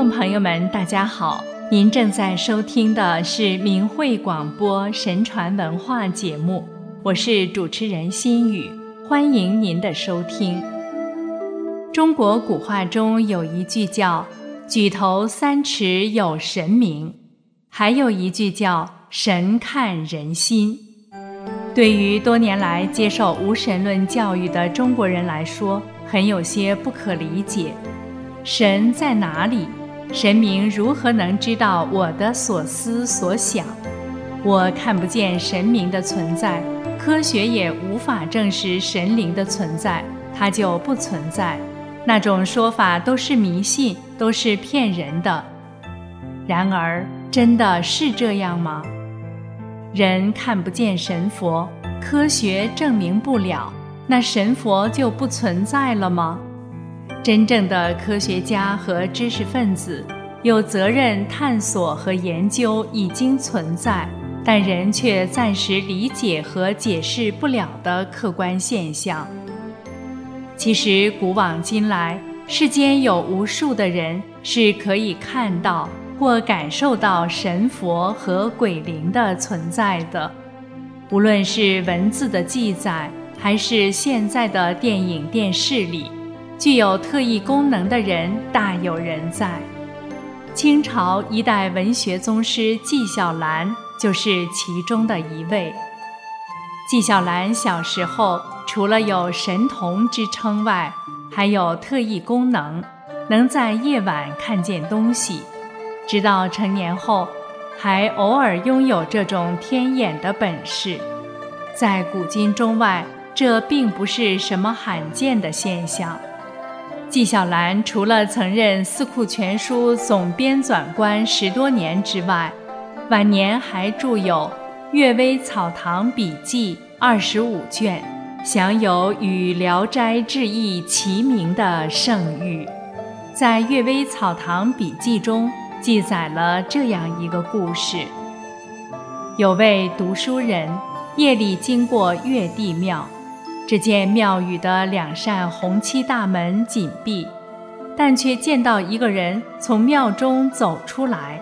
众朋友们，大家好！您正在收听的是明慧广播神传文化节目，我是主持人心雨，欢迎您的收听。中国古话中有一句叫“举头三尺有神明”，还有一句叫“神看人心”。对于多年来接受无神论教育的中国人来说，很有些不可理解：神在哪里？神明如何能知道我的所思所想？我看不见神明的存在，科学也无法证实神灵的存在，它就不存在。那种说法都是迷信，都是骗人的。然而，真的是这样吗？人看不见神佛，科学证明不了，那神佛就不存在了吗？真正的科学家和知识分子有责任探索和研究已经存在，但人却暂时理解和解释不了的客观现象。其实，古往今来，世间有无数的人是可以看到或感受到神佛和鬼灵的存在的。无论是文字的记载，还是现在的电影、电视里。具有特异功能的人大有人在，清朝一代文学宗师纪晓岚就是其中的一位。纪晓岚小时候除了有神童之称外，还有特异功能，能在夜晚看见东西。直到成年后，还偶尔拥有这种天眼的本事。在古今中外，这并不是什么罕见的现象。纪晓岚除了曾任《四库全书》总编纂官十多年之外，晚年还著有《阅微草堂笔记》二十五卷，享有与《聊斋志异》齐名的盛誉。在《阅微草堂笔记》中记载了这样一个故事：有位读书人夜里经过月帝庙。只见庙宇的两扇红漆大门紧闭，但却见到一个人从庙中走出来。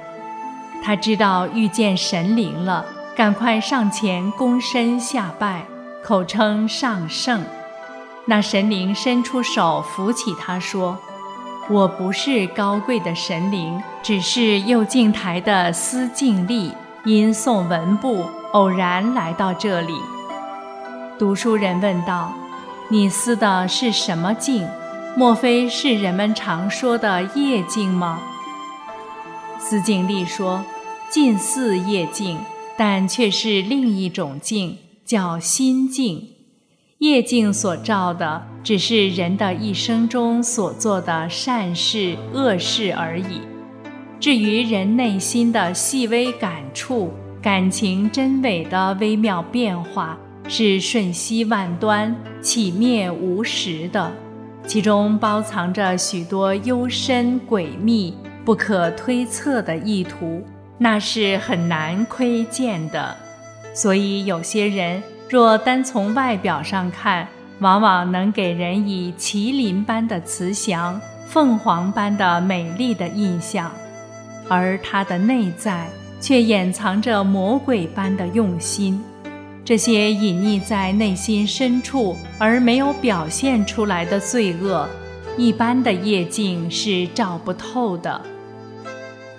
他知道遇见神灵了，赶快上前躬身下拜，口称上圣。那神灵伸出手扶起他，说：“我不是高贵的神灵，只是右镜台的司净力，因送文部偶然来到这里。”读书人问道：“你思的是什么境？莫非是人们常说的夜境吗？”司净力说：“近似夜境，但却是另一种境，叫心境。夜境所照的，只是人的一生中所做的善事、恶事而已。至于人内心的细微感触、感情真伪的微妙变化。”是瞬息万端、起灭无时的，其中包藏着许多幽深诡秘、不可推测的意图，那是很难窥见的。所以，有些人若单从外表上看，往往能给人以麒麟般的慈祥、凤凰般的美丽的印象，而他的内在却掩藏着魔鬼般的用心。这些隐匿在内心深处而没有表现出来的罪恶，一般的夜镜是照不透的。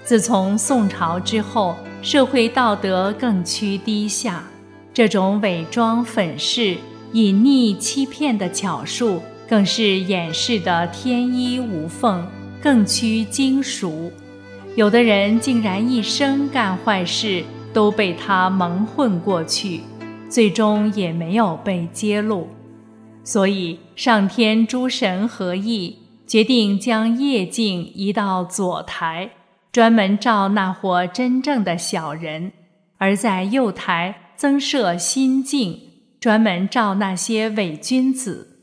自从宋朝之后，社会道德更趋低下，这种伪装、粉饰、隐匿、欺骗的巧术，更是掩饰的天衣无缝，更趋精熟。有的人竟然一生干坏事，都被他蒙混过去。最终也没有被揭露，所以上天诸神合意，决定将夜镜移到左台，专门照那伙真正的小人；而在右台增设心镜，专门照那些伪君子。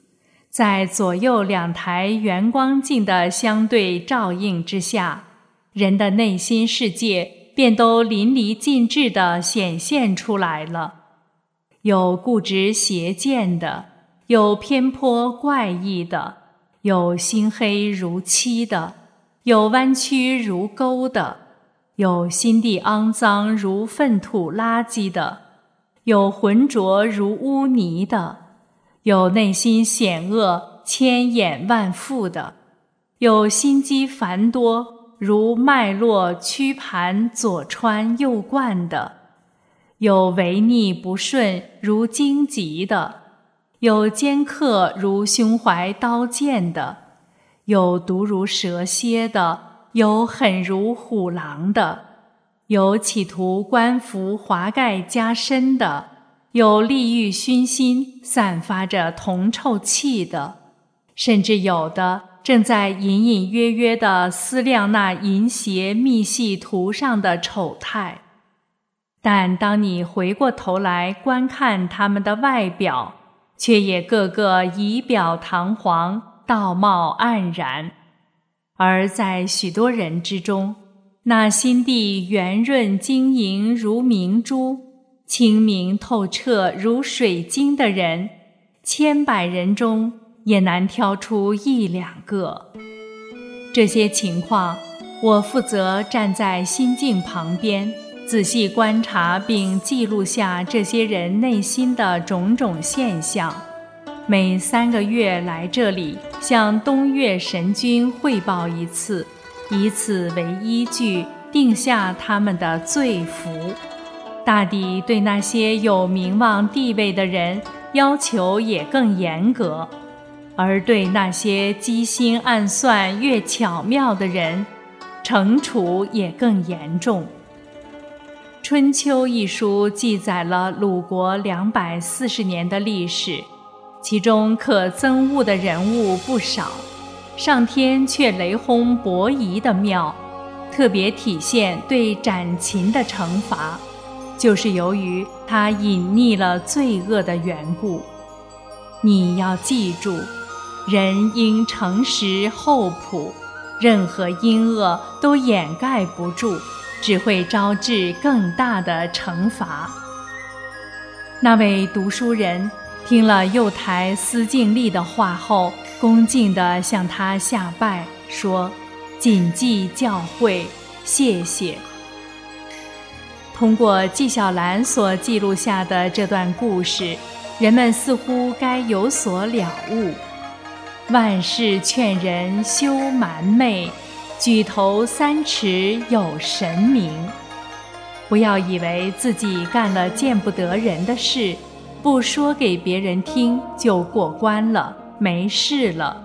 在左右两台圆光镜的相对照应之下，人的内心世界便都淋漓尽致地显现出来了。有固执邪见的，有偏颇怪异的，有心黑如漆的，有弯曲如钩的，有心地肮脏如粪土垃圾的，有浑浊如污泥的，有内心险恶千眼万复的，有心机繁多如脉络曲盘左穿右贯的，有违逆不顺如荆棘的。有尖刻如胸怀刀剑的，有毒如蛇蝎的，有狠如虎狼的，有企图官服华盖加身的，有利欲熏心散发着铜臭气的，甚至有的正在隐隐约约地思量那淫邪密细图上的丑态。但当你回过头来观看他们的外表，却也个个仪表堂皇，道貌岸然；而在许多人之中，那心地圆润晶莹如明珠、清明透彻如水晶的人，千百人中也难挑出一两个。这些情况，我负责站在心境旁边。仔细观察并记录下这些人内心的种种现象，每三个月来这里向东岳神君汇报一次，以此为依据定下他们的罪福。大抵对那些有名望地位的人要求也更严格，而对那些机心暗算越巧妙的人，惩处也更严重。《春秋》一书记载了鲁国两百四十年的历史，其中可憎恶的人物不少，上天却雷轰伯夷的庙，特别体现对斩禽的惩罚，就是由于他隐匿了罪恶的缘故。你要记住，人应诚实厚朴，任何阴恶都掩盖不住。只会招致更大的惩罚。那位读书人听了幼台司敬力的话后，恭敬地向他下拜，说：“谨记教诲，谢谢。”通过纪晓岚所记录下的这段故事，人们似乎该有所了悟：万事劝人休瞒昧。举头三尺有神明，不要以为自己干了见不得人的事，不说给别人听就过关了，没事了。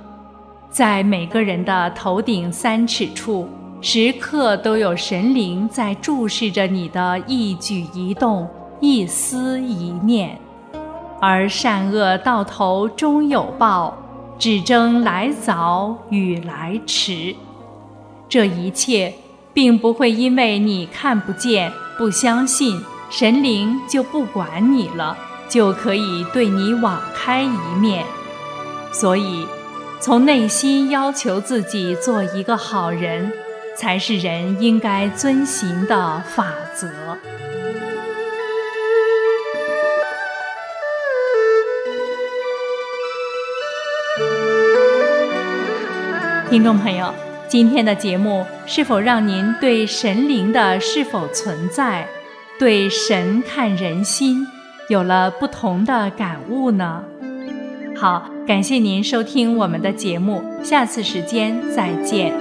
在每个人的头顶三尺处，时刻都有神灵在注视着你的一举一动、一思一念，而善恶到头终有报，只争来早与来迟。这一切，并不会因为你看不见、不相信神灵就不管你了，就可以对你网开一面。所以，从内心要求自己做一个好人，才是人应该遵循的法则。听众朋友。今天的节目是否让您对神灵的是否存在、对神看人心有了不同的感悟呢？好，感谢您收听我们的节目，下次时间再见。